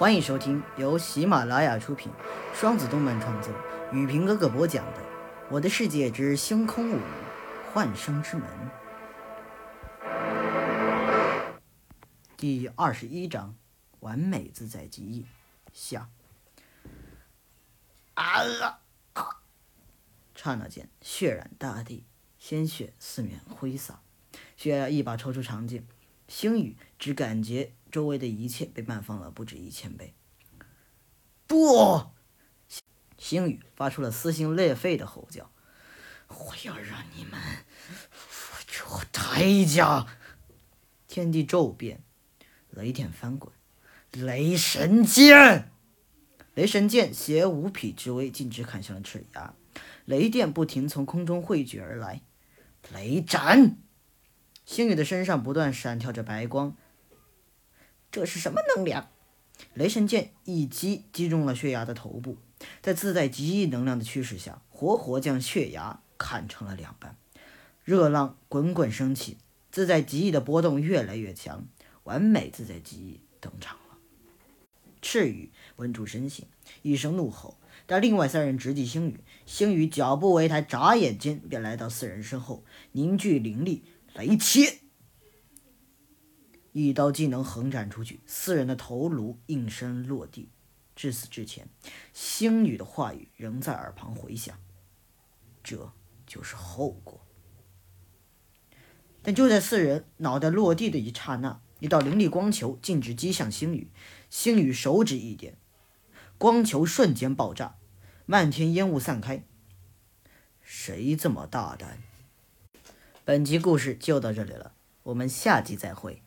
欢迎收听由喜马拉雅出品、双子动漫创作、雨平哥哥播讲的《我的世界之星空舞幻生之门》第二十一章：完美自在极意下。啊啊！刹那间，血染大地，鲜血四面挥洒。血压一把抽出长剑，星宇只感觉周围的一切被慢放了不止一千倍。不！星宇发出了撕心裂肺的吼叫：“我要让你们付出代价！”天地骤变，雷电翻滚，雷神剑！雷神剑携无匹之威，径直砍向了赤牙。雷电不停从空中汇聚而来，雷斩！星宇的身上不断闪跳着白光，这是什么能量？雷神剑一击击中了血牙的头部，在自带极意能量的驱使下，活活将血牙砍成了两半。热浪滚滚升起，自在极意的波动越来越强，完美自在极意登场了。赤羽稳住身形，一声怒吼，但另外三人直击星宇，星宇脚步为抬，眨眼间便来到四人身后，凝聚灵力。雷切！一刀技能横斩出去，四人的头颅应声落地。至死之前，星宇的话语仍在耳旁回响：“这就是后果。”但就在四人脑袋落地的一刹那，一道灵力光球径直击向星宇。星宇手指一点，光球瞬间爆炸，漫天烟雾散开。谁这么大胆？本集故事就到这里了，我们下集再会。